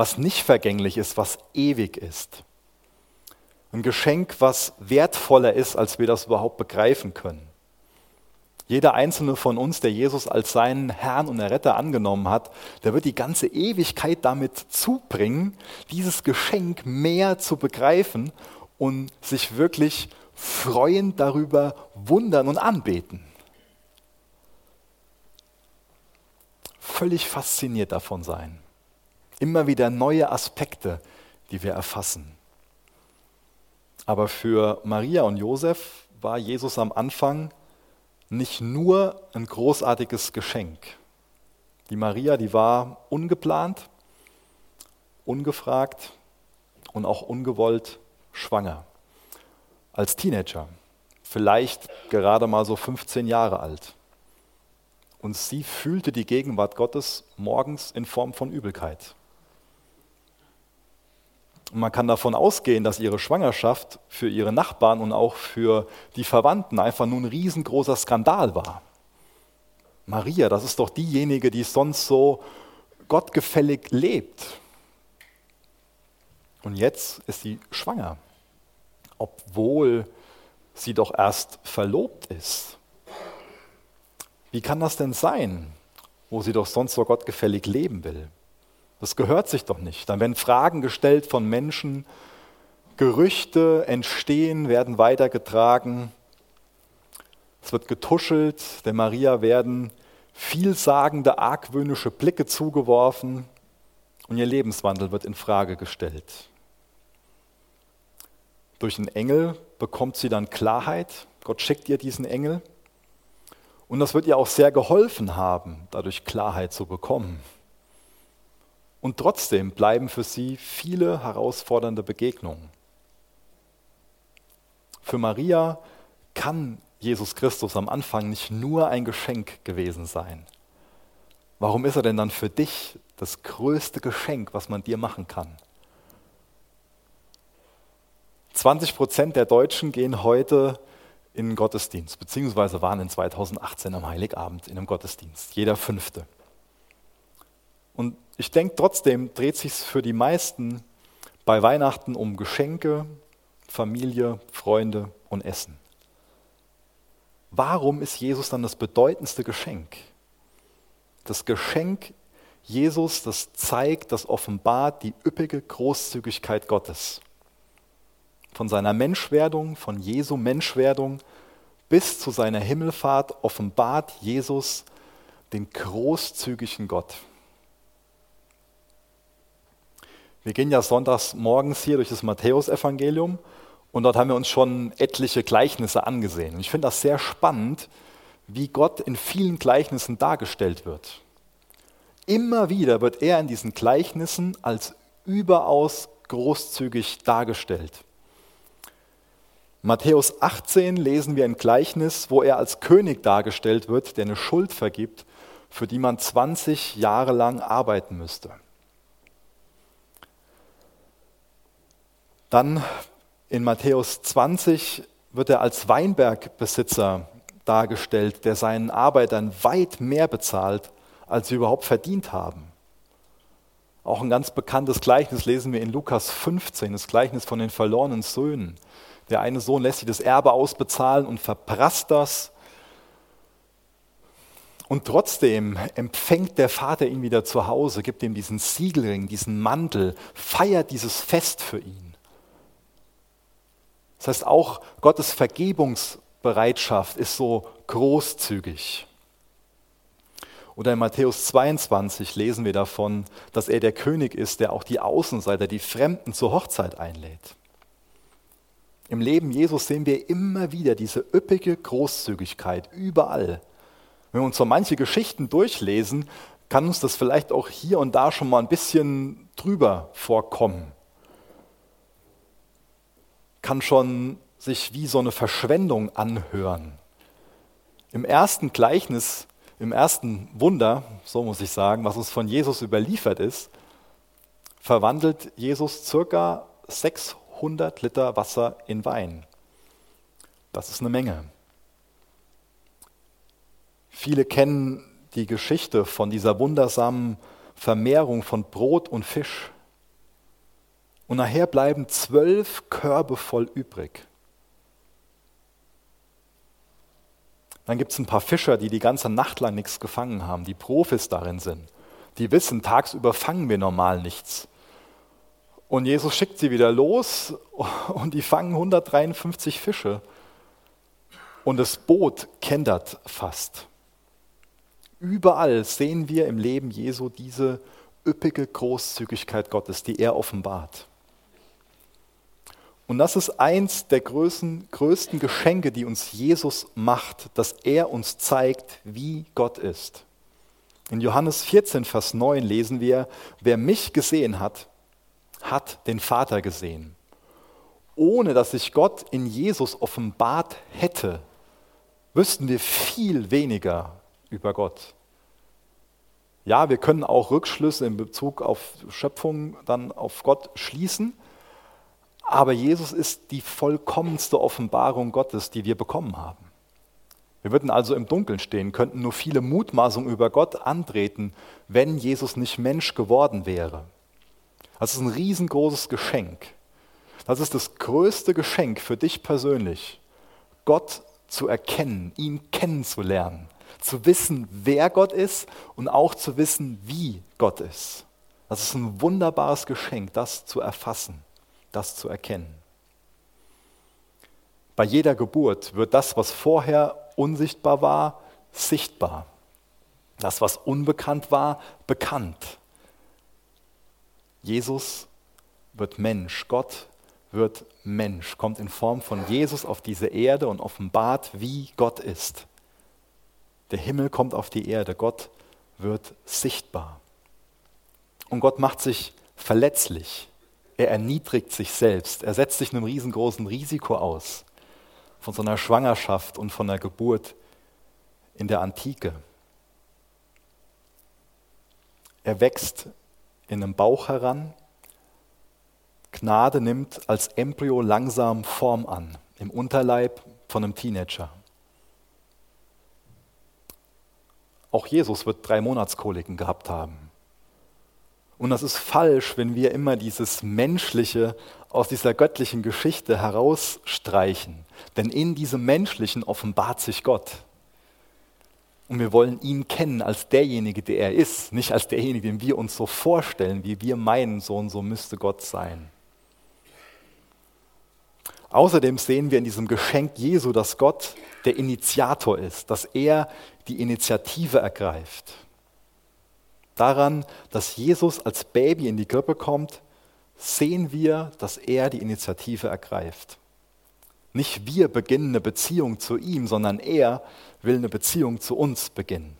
was nicht vergänglich ist, was ewig ist. Ein Geschenk, was wertvoller ist, als wir das überhaupt begreifen können. Jeder einzelne von uns, der Jesus als seinen Herrn und Erretter angenommen hat, der wird die ganze Ewigkeit damit zubringen, dieses Geschenk mehr zu begreifen und sich wirklich freuen darüber, wundern und anbeten. Völlig fasziniert davon sein. Immer wieder neue Aspekte, die wir erfassen. Aber für Maria und Josef war Jesus am Anfang nicht nur ein großartiges Geschenk. Die Maria, die war ungeplant, ungefragt und auch ungewollt schwanger. Als Teenager, vielleicht gerade mal so 15 Jahre alt. Und sie fühlte die Gegenwart Gottes morgens in Form von Übelkeit. Und man kann davon ausgehen, dass ihre Schwangerschaft für ihre Nachbarn und auch für die Verwandten einfach nur ein riesengroßer Skandal war. Maria, das ist doch diejenige, die sonst so gottgefällig lebt. Und jetzt ist sie schwanger, obwohl sie doch erst verlobt ist. Wie kann das denn sein, wo sie doch sonst so gottgefällig leben will? Das gehört sich doch nicht. Dann werden Fragen gestellt von Menschen, Gerüchte entstehen, werden weitergetragen. Es wird getuschelt, der Maria werden vielsagende, argwöhnische Blicke zugeworfen und ihr Lebenswandel wird in Frage gestellt. Durch einen Engel bekommt sie dann Klarheit. Gott schickt ihr diesen Engel. Und das wird ihr auch sehr geholfen haben, dadurch Klarheit zu bekommen. Und trotzdem bleiben für sie viele herausfordernde Begegnungen. Für Maria kann Jesus Christus am Anfang nicht nur ein Geschenk gewesen sein. Warum ist er denn dann für dich das größte Geschenk, was man dir machen kann? 20 Prozent der Deutschen gehen heute in den Gottesdienst, beziehungsweise waren in 2018 am Heiligabend in einem Gottesdienst, jeder fünfte. Und ich denke trotzdem dreht sich für die meisten bei Weihnachten um Geschenke, Familie, Freunde und Essen. Warum ist Jesus dann das bedeutendste Geschenk? Das Geschenk Jesus, das zeigt, das offenbart die üppige Großzügigkeit Gottes. Von seiner Menschwerdung, von Jesu Menschwerdung bis zu seiner Himmelfahrt offenbart Jesus den großzügigen Gott. Wir gehen ja sonntags morgens hier durch das Matthäusevangelium und dort haben wir uns schon etliche Gleichnisse angesehen. Und ich finde das sehr spannend, wie Gott in vielen Gleichnissen dargestellt wird. Immer wieder wird er in diesen Gleichnissen als überaus großzügig dargestellt. Matthäus 18 lesen wir ein Gleichnis, wo er als König dargestellt wird, der eine Schuld vergibt, für die man 20 Jahre lang arbeiten müsste. Dann in Matthäus 20 wird er als Weinbergbesitzer dargestellt, der seinen Arbeitern weit mehr bezahlt, als sie überhaupt verdient haben. Auch ein ganz bekanntes Gleichnis lesen wir in Lukas 15, das Gleichnis von den verlorenen Söhnen. Der eine Sohn lässt sich das Erbe ausbezahlen und verprasst das. Und trotzdem empfängt der Vater ihn wieder zu Hause, gibt ihm diesen Siegelring, diesen Mantel, feiert dieses Fest für ihn. Das heißt, auch Gottes Vergebungsbereitschaft ist so großzügig. Oder in Matthäus 22 lesen wir davon, dass er der König ist, der auch die Außenseiter, die Fremden zur Hochzeit einlädt. Im Leben Jesus sehen wir immer wieder diese üppige Großzügigkeit überall. Wenn wir uns so manche Geschichten durchlesen, kann uns das vielleicht auch hier und da schon mal ein bisschen drüber vorkommen kann schon sich wie so eine Verschwendung anhören. Im ersten Gleichnis, im ersten Wunder, so muss ich sagen, was uns von Jesus überliefert ist, verwandelt Jesus circa 600 Liter Wasser in Wein. Das ist eine Menge. Viele kennen die Geschichte von dieser wundersamen Vermehrung von Brot und Fisch Und nachher bleiben zwölf Körbe voll übrig. Dann gibt es ein paar Fischer, die die ganze Nacht lang nichts gefangen haben, die Profis darin sind. Die wissen, tagsüber fangen wir normal nichts. Und Jesus schickt sie wieder los und die fangen 153 Fische. Und das Boot kentert fast. Überall sehen wir im Leben Jesu diese üppige Großzügigkeit Gottes, die er offenbart. Und das ist eins der größten, größten Geschenke, die uns Jesus macht, dass er uns zeigt, wie Gott ist. In Johannes 14, Vers 9 lesen wir, wer mich gesehen hat, hat den Vater gesehen. Ohne dass sich Gott in Jesus offenbart hätte, wüssten wir viel weniger über Gott. Ja, wir können auch Rückschlüsse in Bezug auf Schöpfung dann auf Gott schließen, aber Jesus ist die vollkommenste Offenbarung Gottes, die wir bekommen haben. Wir würden also im Dunkeln stehen, könnten nur viele Mutmaßungen über Gott antreten, wenn Jesus nicht Mensch geworden wäre. Das ist ein riesengroßes Geschenk. Das ist das größte Geschenk für dich persönlich, Gott zu erkennen, ihn kennenzulernen, zu wissen, wer Gott ist und auch zu wissen, wie Gott ist. Das ist ein wunderbares Geschenk, das zu erfassen das zu erkennen. Bei jeder Geburt wird das, was vorher unsichtbar war, sichtbar. Das, was unbekannt war, bekannt. Jesus wird Mensch, Gott wird Mensch, kommt in Form von Jesus auf diese Erde und offenbart, wie Gott ist. Der Himmel kommt auf die Erde, Gott wird sichtbar. Und Gott macht sich verletzlich. Er erniedrigt sich selbst. Er setzt sich einem riesengroßen Risiko aus. Von so einer Schwangerschaft und von der Geburt in der Antike. Er wächst in einem Bauch heran. Gnade nimmt als Embryo langsam Form an, im Unterleib von einem Teenager. Auch Jesus wird drei Monatskoliken gehabt haben. Und das ist falsch, wenn wir immer dieses Menschliche aus dieser göttlichen Geschichte herausstreichen. Denn in diesem Menschlichen offenbart sich Gott. Und wir wollen ihn kennen als derjenige, der er ist, nicht als derjenige, den wir uns so vorstellen, wie wir meinen, so und so müsste Gott sein. Außerdem sehen wir in diesem Geschenk Jesu, dass Gott der Initiator ist, dass er die Initiative ergreift daran, dass Jesus als Baby in die Krippe kommt, sehen wir, dass er die Initiative ergreift. Nicht wir beginnen eine Beziehung zu ihm, sondern er will eine Beziehung zu uns beginnen.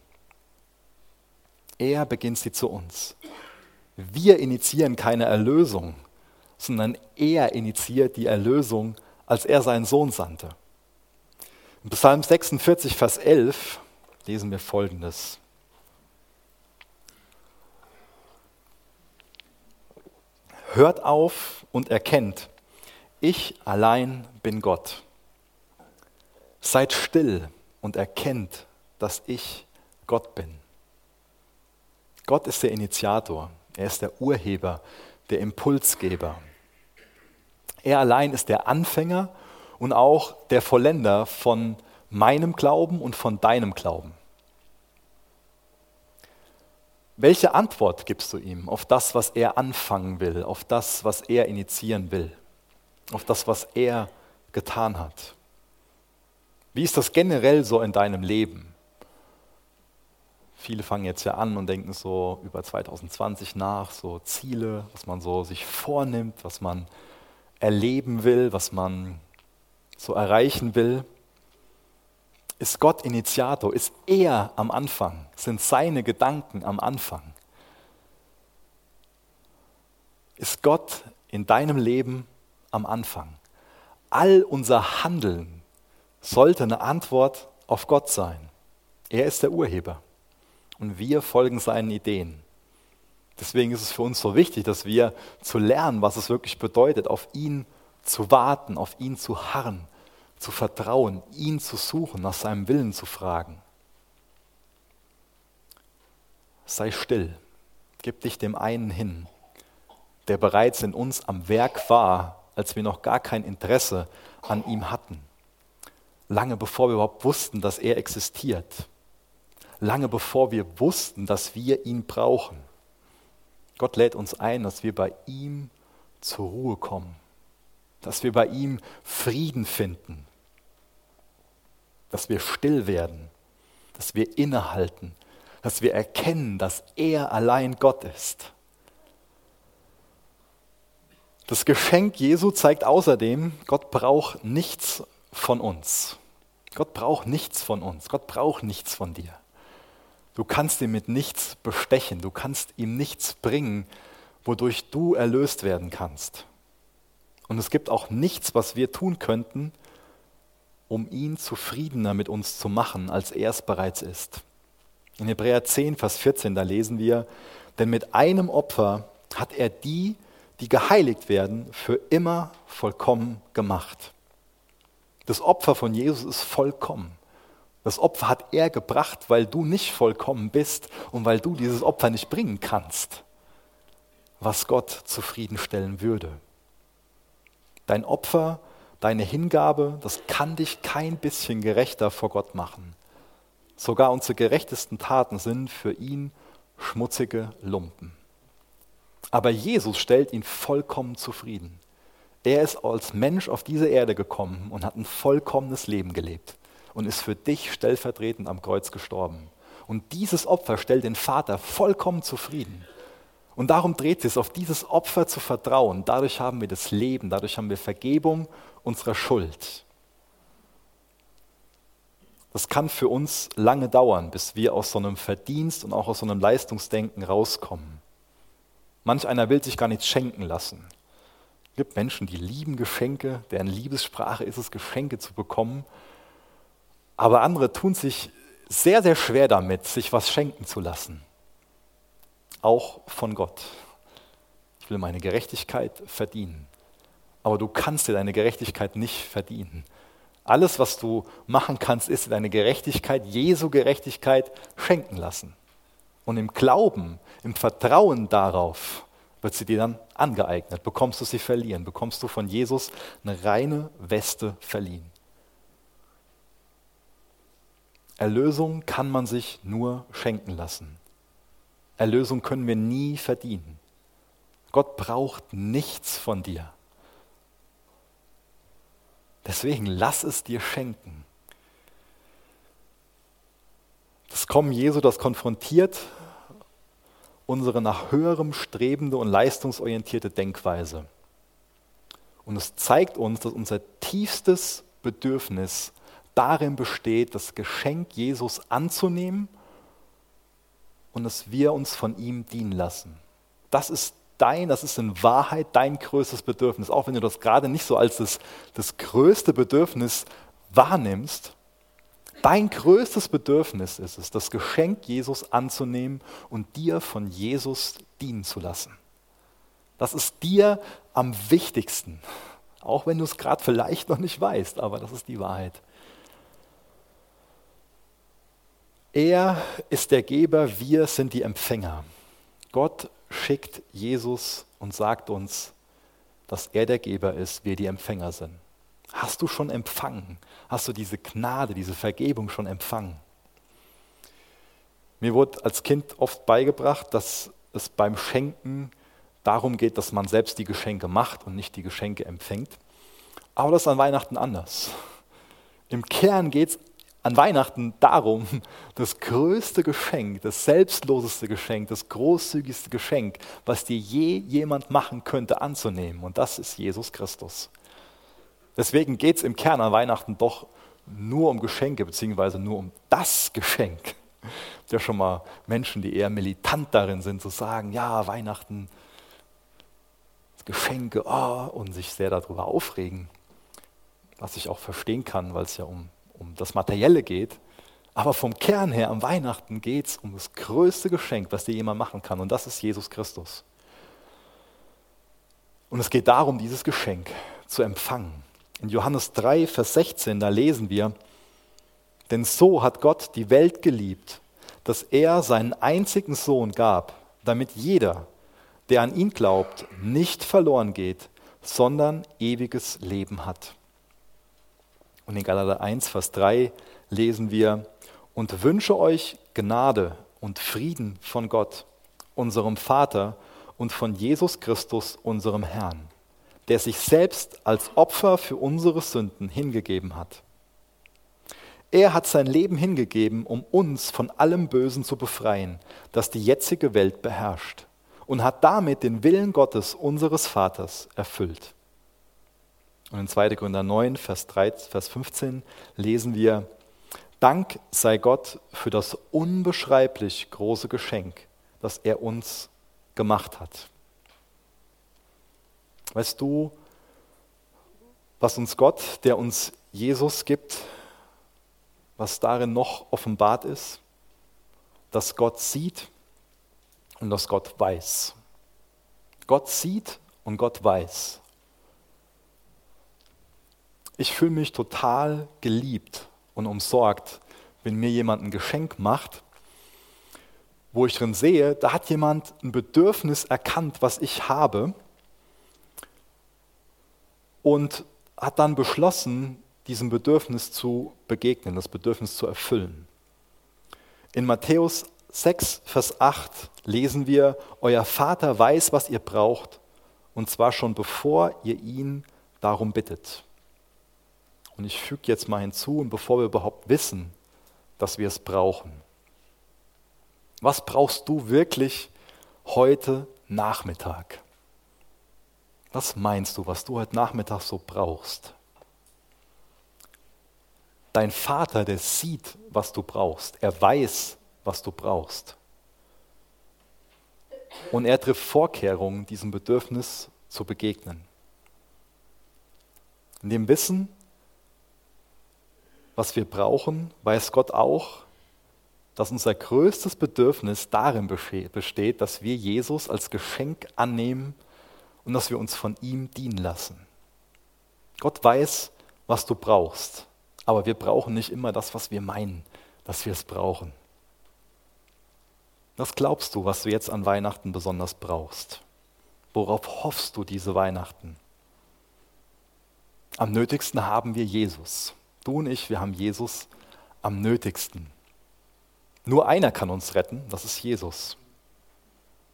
Er beginnt sie zu uns. Wir initiieren keine Erlösung, sondern er initiiert die Erlösung, als er seinen Sohn sandte. In Psalm 46, Vers 11 lesen wir Folgendes. Hört auf und erkennt, ich allein bin Gott. Seid still und erkennt, dass ich Gott bin. Gott ist der Initiator, er ist der Urheber, der Impulsgeber. Er allein ist der Anfänger und auch der Vollender von meinem Glauben und von deinem Glauben. Welche Antwort gibst du ihm auf das, was er anfangen will, auf das, was er initiieren will, auf das, was er getan hat? Wie ist das generell so in deinem Leben? Viele fangen jetzt ja an und denken so über 2020 nach, so Ziele, was man so sich vornimmt, was man erleben will, was man so erreichen will. Ist Gott Initiator? Ist er am Anfang? Sind seine Gedanken am Anfang? Ist Gott in deinem Leben am Anfang? All unser Handeln sollte eine Antwort auf Gott sein. Er ist der Urheber und wir folgen seinen Ideen. Deswegen ist es für uns so wichtig, dass wir zu lernen, was es wirklich bedeutet, auf ihn zu warten, auf ihn zu harren, zu vertrauen, ihn zu suchen, nach seinem Willen zu fragen. Sei still, gib dich dem einen hin, der bereits in uns am Werk war, als wir noch gar kein Interesse an ihm hatten. Lange bevor wir überhaupt wussten, dass er existiert. Lange bevor wir wussten, dass wir ihn brauchen. Gott lädt uns ein, dass wir bei ihm zur Ruhe kommen, dass wir bei ihm Frieden finden, dass wir still werden, dass wir innehalten, dass wir erkennen, dass er allein Gott ist. Das Geschenk Jesu zeigt außerdem, Gott braucht nichts von uns. Gott braucht nichts von uns. Gott braucht nichts von dir. Du kannst ihn mit nichts bestechen. Du kannst ihm nichts bringen, wodurch du erlöst werden kannst. Und es gibt auch nichts, was wir tun könnten, um ihn zufriedener mit uns zu machen, als er es bereits ist. In Hebräer 10, Vers 14, da lesen wir, denn mit einem Opfer hat er die, die geheiligt werden, für immer vollkommen gemacht. Das Opfer von Jesus ist vollkommen. Das Opfer hat er gebracht, weil du nicht vollkommen bist und weil du dieses Opfer nicht bringen kannst, was Gott zufriedenstellen würde. Dein Opfer Deine Hingabe, das kann dich kein bisschen gerechter vor Gott machen. Sogar unsere gerechtesten Taten sind für ihn schmutzige Lumpen. Aber Jesus stellt ihn vollkommen zufrieden. Er ist als Mensch auf diese Erde gekommen und hat ein vollkommenes Leben gelebt und ist für dich stellvertretend am Kreuz gestorben. Und dieses Opfer stellt den Vater vollkommen zufrieden. Und darum dreht es, auf dieses Opfer zu vertrauen. Dadurch haben wir das Leben, dadurch haben wir Vergebung unserer Schuld. Das kann für uns lange dauern, bis wir aus so einem Verdienst und auch aus so einem Leistungsdenken rauskommen. Manch einer will sich gar nichts schenken lassen. Es gibt Menschen, die lieben Geschenke, deren Liebessprache ist es, Geschenke zu bekommen. Aber andere tun sich sehr, sehr schwer damit, sich was schenken zu lassen auch von Gott. Ich will meine Gerechtigkeit verdienen. Aber du kannst dir deine Gerechtigkeit nicht verdienen. Alles, was du machen kannst, ist deine Gerechtigkeit, Jesu Gerechtigkeit schenken lassen. Und im Glauben, im Vertrauen darauf wird sie dir dann angeeignet. Bekommst du sie verlieren, bekommst du von Jesus eine reine Weste verliehen. Erlösung kann man sich nur schenken lassen. Erlösung können wir nie verdienen. Gott braucht nichts von dir. Deswegen lass es dir schenken. Das Kommen Jesu, das konfrontiert unsere nach höherem strebende und leistungsorientierte Denkweise. Und es zeigt uns, dass unser tiefstes Bedürfnis darin besteht, das Geschenk Jesus anzunehmen und dass wir uns von ihm dienen lassen. Das ist dein, das ist in Wahrheit dein größtes Bedürfnis, auch wenn du das gerade nicht so als das, das größte Bedürfnis wahrnimmst. Dein größtes Bedürfnis ist es, das Geschenk Jesus anzunehmen und dir von Jesus dienen zu lassen. Das ist dir am wichtigsten, auch wenn du es gerade vielleicht noch nicht weißt, aber das ist die Wahrheit. Er ist der Geber, wir sind die Empfänger. Gott schickt Jesus und sagt uns, dass er der Geber ist, wir die Empfänger sind. Hast du schon empfangen? Hast du diese Gnade, diese Vergebung schon empfangen? Mir wurde als Kind oft beigebracht, dass es beim Schenken darum geht, dass man selbst die Geschenke macht und nicht die Geschenke empfängt. Aber das ist an Weihnachten anders. Im Kern geht es an Weihnachten darum, das größte Geschenk, das selbstloseste Geschenk, das großzügigste Geschenk, was dir je jemand machen könnte, anzunehmen. Und das ist Jesus Christus. Deswegen geht es im Kern an Weihnachten doch nur um Geschenke, beziehungsweise nur um das Geschenk. Ja schon mal Menschen, die eher militant darin sind, zu sagen, ja, Weihnachten, Geschenke, oh, und sich sehr darüber aufregen. Was ich auch verstehen kann, weil es ja um um das Materielle geht, aber vom Kern her am Weihnachten geht es um das größte Geschenk, was dir jemand machen kann, und das ist Jesus Christus. Und es geht darum, dieses Geschenk zu empfangen. In Johannes 3, Vers 16, da lesen wir, denn so hat Gott die Welt geliebt, dass er seinen einzigen Sohn gab, damit jeder, der an ihn glaubt, nicht verloren geht, sondern ewiges Leben hat. Und in Galater 1, Vers 3 lesen wir, und wünsche euch Gnade und Frieden von Gott, unserem Vater und von Jesus Christus, unserem Herrn, der sich selbst als Opfer für unsere Sünden hingegeben hat. Er hat sein Leben hingegeben, um uns von allem Bösen zu befreien, das die jetzige Welt beherrscht, und hat damit den Willen Gottes, unseres Vaters, erfüllt. Und in 2. Korinther 9, Vers, 3, Vers 15 lesen wir, Dank sei Gott für das unbeschreiblich große Geschenk, das er uns gemacht hat. Weißt du, was uns Gott, der uns Jesus gibt, was darin noch offenbart ist? Dass Gott sieht und dass Gott weiß. Gott sieht und Gott weiß. Ich fühle mich total geliebt und umsorgt, wenn mir jemand ein Geschenk macht, wo ich drin sehe, da hat jemand ein Bedürfnis erkannt, was ich habe und hat dann beschlossen, diesem Bedürfnis zu begegnen, das Bedürfnis zu erfüllen. In Matthäus 6, Vers 8 lesen wir, Euer Vater weiß, was ihr braucht, und zwar schon bevor ihr ihn darum bittet. Und ich füge jetzt mal hinzu, und bevor wir überhaupt wissen, dass wir es brauchen. Was brauchst du wirklich heute Nachmittag? Was meinst du, was du heute Nachmittag so brauchst? Dein Vater, der sieht, was du brauchst. Er weiß, was du brauchst. Und er trifft Vorkehrungen, diesem Bedürfnis zu begegnen. In dem Wissen, was wir brauchen, weiß Gott auch, dass unser größtes Bedürfnis darin besteht, dass wir Jesus als Geschenk annehmen und dass wir uns von ihm dienen lassen. Gott weiß, was du brauchst. Aber wir brauchen nicht immer das, was wir meinen, dass wir es brauchen. Was glaubst du, was du jetzt an Weihnachten besonders brauchst? Worauf hoffst du diese Weihnachten? Am nötigsten haben wir Jesus. Du und ich, wir haben Jesus am nötigsten. Nur einer kann uns retten, das ist Jesus.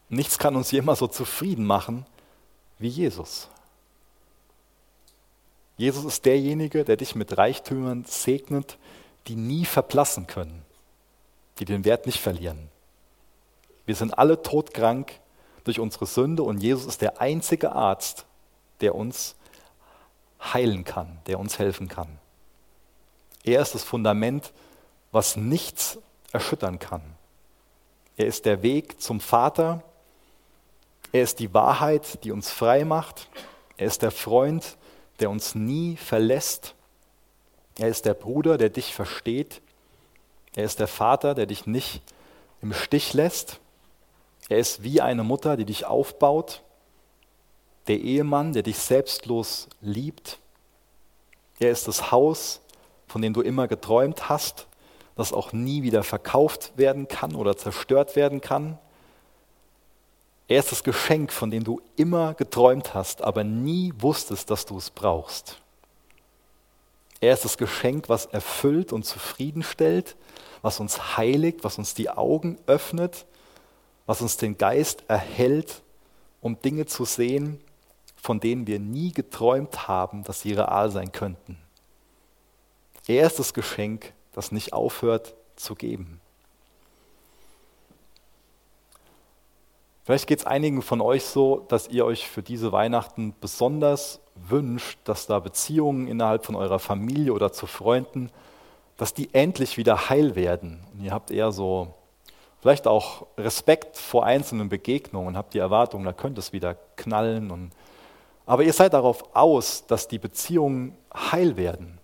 Nichts kann uns jemals so zufrieden machen wie Jesus. Jesus ist derjenige, der dich mit Reichtümern segnet, die nie verblassen können, die den Wert nicht verlieren. Wir sind alle todkrank durch unsere Sünde und Jesus ist der einzige Arzt, der uns heilen kann, der uns helfen kann. Er ist das Fundament, was nichts erschüttern kann. Er ist der Weg zum Vater. Er ist die Wahrheit, die uns frei macht. Er ist der Freund, der uns nie verlässt. Er ist der Bruder, der dich versteht. Er ist der Vater, der dich nicht im Stich lässt. Er ist wie eine Mutter, die dich aufbaut. Der Ehemann, der dich selbstlos liebt. Er ist das Haus, von dem du immer geträumt hast, das auch nie wieder verkauft werden kann oder zerstört werden kann. Er ist das Geschenk, von dem du immer geträumt hast, aber nie wusstest, dass du es brauchst. Er ist das Geschenk, was erfüllt und zufriedenstellt, was uns heiligt, was uns die Augen öffnet, was uns den Geist erhält, um Dinge zu sehen, von denen wir nie geträumt haben, dass sie real sein könnten. Er ist das Geschenk, das nicht aufhört zu geben. Vielleicht geht es einigen von euch so, dass ihr euch für diese Weihnachten besonders wünscht, dass da Beziehungen innerhalb von eurer Familie oder zu Freunden, dass die endlich wieder heil werden. Und ihr habt eher so vielleicht auch Respekt vor einzelnen Begegnungen und habt die Erwartung, da könnte es wieder knallen. Und, aber ihr seid darauf aus, dass die Beziehungen heil werden.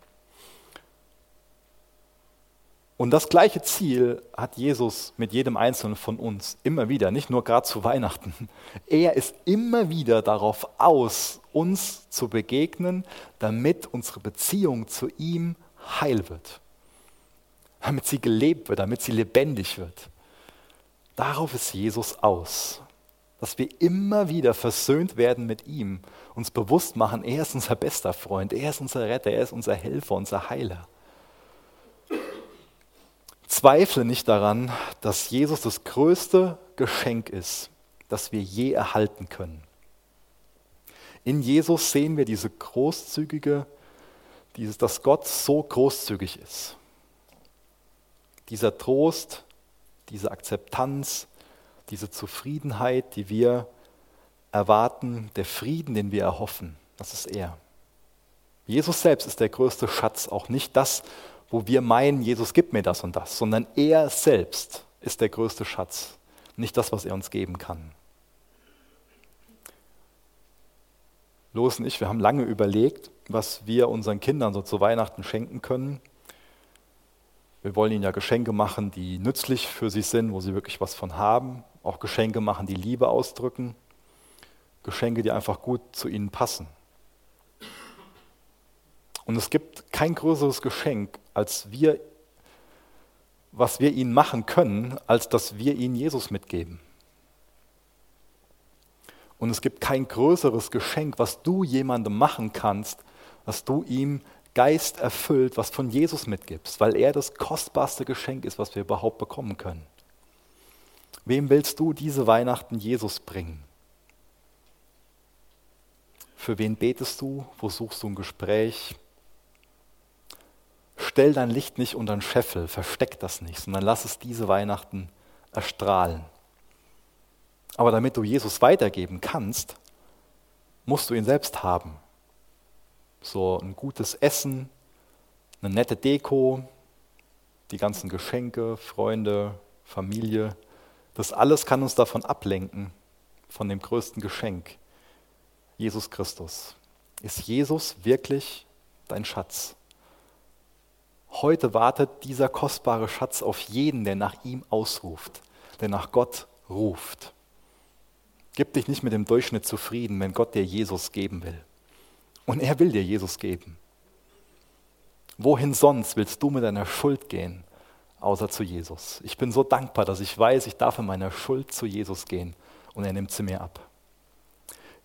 Und das gleiche Ziel hat Jesus mit jedem Einzelnen von uns immer wieder, nicht nur gerade zu Weihnachten. Er ist immer wieder darauf aus, uns zu begegnen, damit unsere Beziehung zu ihm heil wird, damit sie gelebt wird, damit sie lebendig wird. Darauf ist Jesus aus. dass wir immer wieder versöhnt werden mit ihm, uns bewusst machen, er ist unser bester Freund, er ist unser Retter, er ist unser Helfer, unser Heiler. Zweifle nicht daran, dass Jesus das größte Geschenk ist, das wir je erhalten können. In Jesus sehen wir diese großzügige, dieses, dass Gott so großzügig ist. Dieser Trost, diese Akzeptanz, diese Zufriedenheit, die wir erwarten, der Frieden, den wir erhoffen, das ist er. Jesus selbst ist der größte Schatz, auch nicht das, wo wir meinen, Jesus gibt mir das und das, sondern er selbst ist der größte Schatz, nicht das, was er uns geben kann. Los und ich, wir haben lange überlegt, was wir unseren Kindern so zu Weihnachten schenken können. Wir wollen ihnen ja Geschenke machen, die nützlich für sie sind, wo sie wirklich was von haben. Auch Geschenke machen, die Liebe ausdrücken. Geschenke, die einfach gut zu ihnen passen. Und es gibt kein größeres Geschenk, als wir, was wir ihnen machen können, als dass wir ihnen Jesus mitgeben. Und es gibt kein größeres Geschenk, was du jemandem machen kannst, dass du ihm Geist erfüllt, was von Jesus mitgibst, weil er das kostbarste Geschenk ist, was wir überhaupt bekommen können. Wem willst du diese Weihnachten Jesus bringen? Für wen betest du? Wo suchst du ein Gespräch? Stell dein Licht nicht unter den Scheffel, versteck das nicht, sondern lass es diese Weihnachten erstrahlen. Aber damit du Jesus weitergeben kannst, musst du ihn selbst haben so ein gutes Essen, eine nette Deko, die ganzen Geschenke, Freunde, Familie. Das alles kann uns davon ablenken, von dem größten Geschenk, Jesus Christus. Ist Jesus wirklich dein Schatz? Heute wartet dieser kostbare Schatz auf jeden, der nach ihm ausruft, der nach Gott ruft. Gib dich nicht mit dem Durchschnitt zufrieden, wenn Gott dir Jesus geben will. Und er will dir Jesus geben. Wohin sonst willst du mit deiner Schuld gehen, außer zu Jesus? Ich bin so dankbar, dass ich weiß, ich darf in meiner Schuld zu Jesus gehen und er nimmt sie mir ab.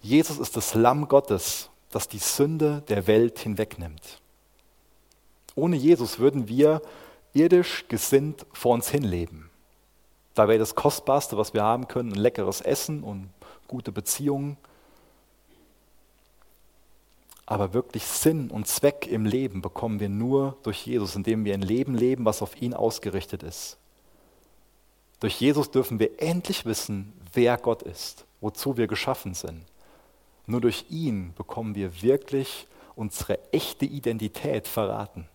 Jesus ist das Lamm Gottes, das die Sünde der Welt hinwegnimmt. Ohne Jesus würden wir irdisch gesinnt vor uns hinleben. Da wäre das Kostbarste, was wir haben können, ein leckeres Essen und gute Beziehungen aber wirklich Sinn und Zweck im Leben bekommen wir nur durch Jesus, indem wir ein Leben leben, was auf ihn ausgerichtet ist. Durch Jesus dürfen wir endlich wissen, wer Gott ist, wozu wir geschaffen sind. Nur durch ihn bekommen wir wirklich unsere echte Identität verraten.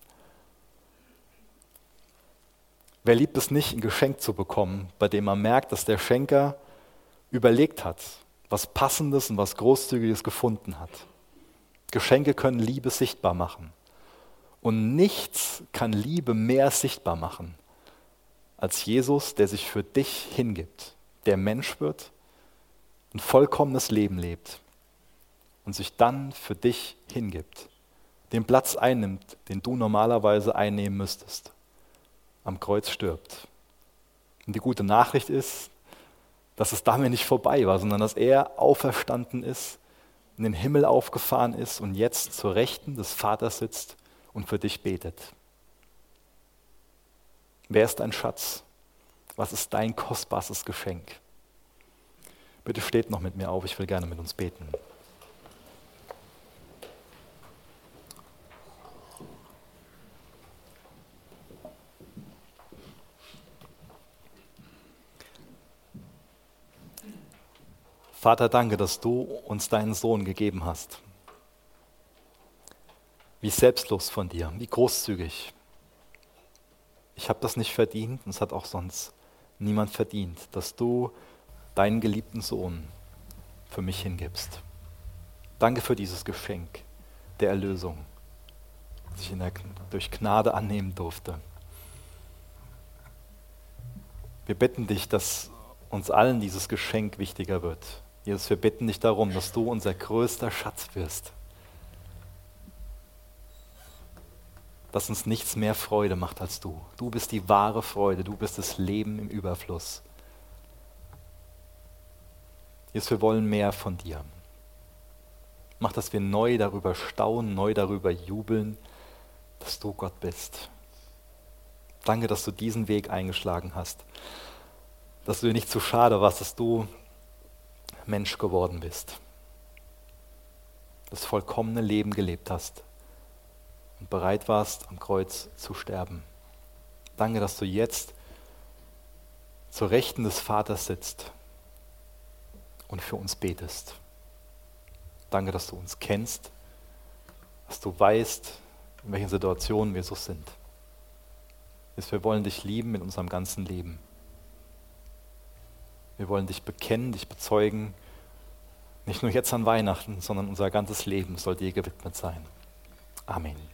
Wer liebt es nicht, ein Geschenk zu bekommen, bei dem man merkt, dass der Schenker überlegt hat, was Passendes und was Großzügiges gefunden hat? Geschenke können Liebe sichtbar machen. Und nichts kann Liebe mehr sichtbar machen als Jesus, der sich für dich hingibt, der Mensch wird, ein vollkommenes Leben lebt und sich dann für dich hingibt, den Platz einnimmt, den du normalerweise einnehmen müsstest, am Kreuz stirbt. Und die gute Nachricht ist, dass es damit nicht vorbei war, sondern dass er auferstanden ist in den Himmel aufgefahren ist und jetzt zur Rechten des Vaters sitzt und für dich betet. Wer ist dein Schatz? Was ist dein kostbarstes Geschenk? Bitte steht noch mit mir auf, ich will gerne mit uns beten. Vater, danke, dass du uns deinen Sohn gegeben hast. Wie selbstlos von dir, wie großzügig. Ich habe das nicht verdient und es hat auch sonst niemand verdient, dass du deinen geliebten Sohn für mich hingibst. Danke für dieses Geschenk der Erlösung, das ich der, durch Gnade annehmen durfte. Wir bitten dich, dass uns allen dieses Geschenk wichtiger wird, Jesus, wir bitten dich darum, dass du unser größter Schatz wirst. Dass uns nichts mehr Freude macht als du. Du bist die wahre Freude, du bist das Leben im Überfluss. Jesus, wir wollen mehr von dir. Mach, dass wir neu darüber staunen, neu darüber jubeln, dass du Gott bist. Danke, dass du diesen Weg eingeschlagen hast. Dass du dir nicht zu schade warst, dass du Mensch geworden bist. Das vollkommene Leben gelebt hast und bereit warst, am Kreuz zu sterben. Danke, dass du jetzt zur Rechten des Vaters sitzt und für uns betest. Danke, dass du uns kennst, dass du weißt, in welchen Situationen wir so sind. wir wollen dich lieben mit unserem ganzen Leben. Wir wollen dich bekennen, dich bezeugen, nicht nur jetzt an Weihnachten, sondern unser ganzes Leben soll dir gewidmet sein. Amen.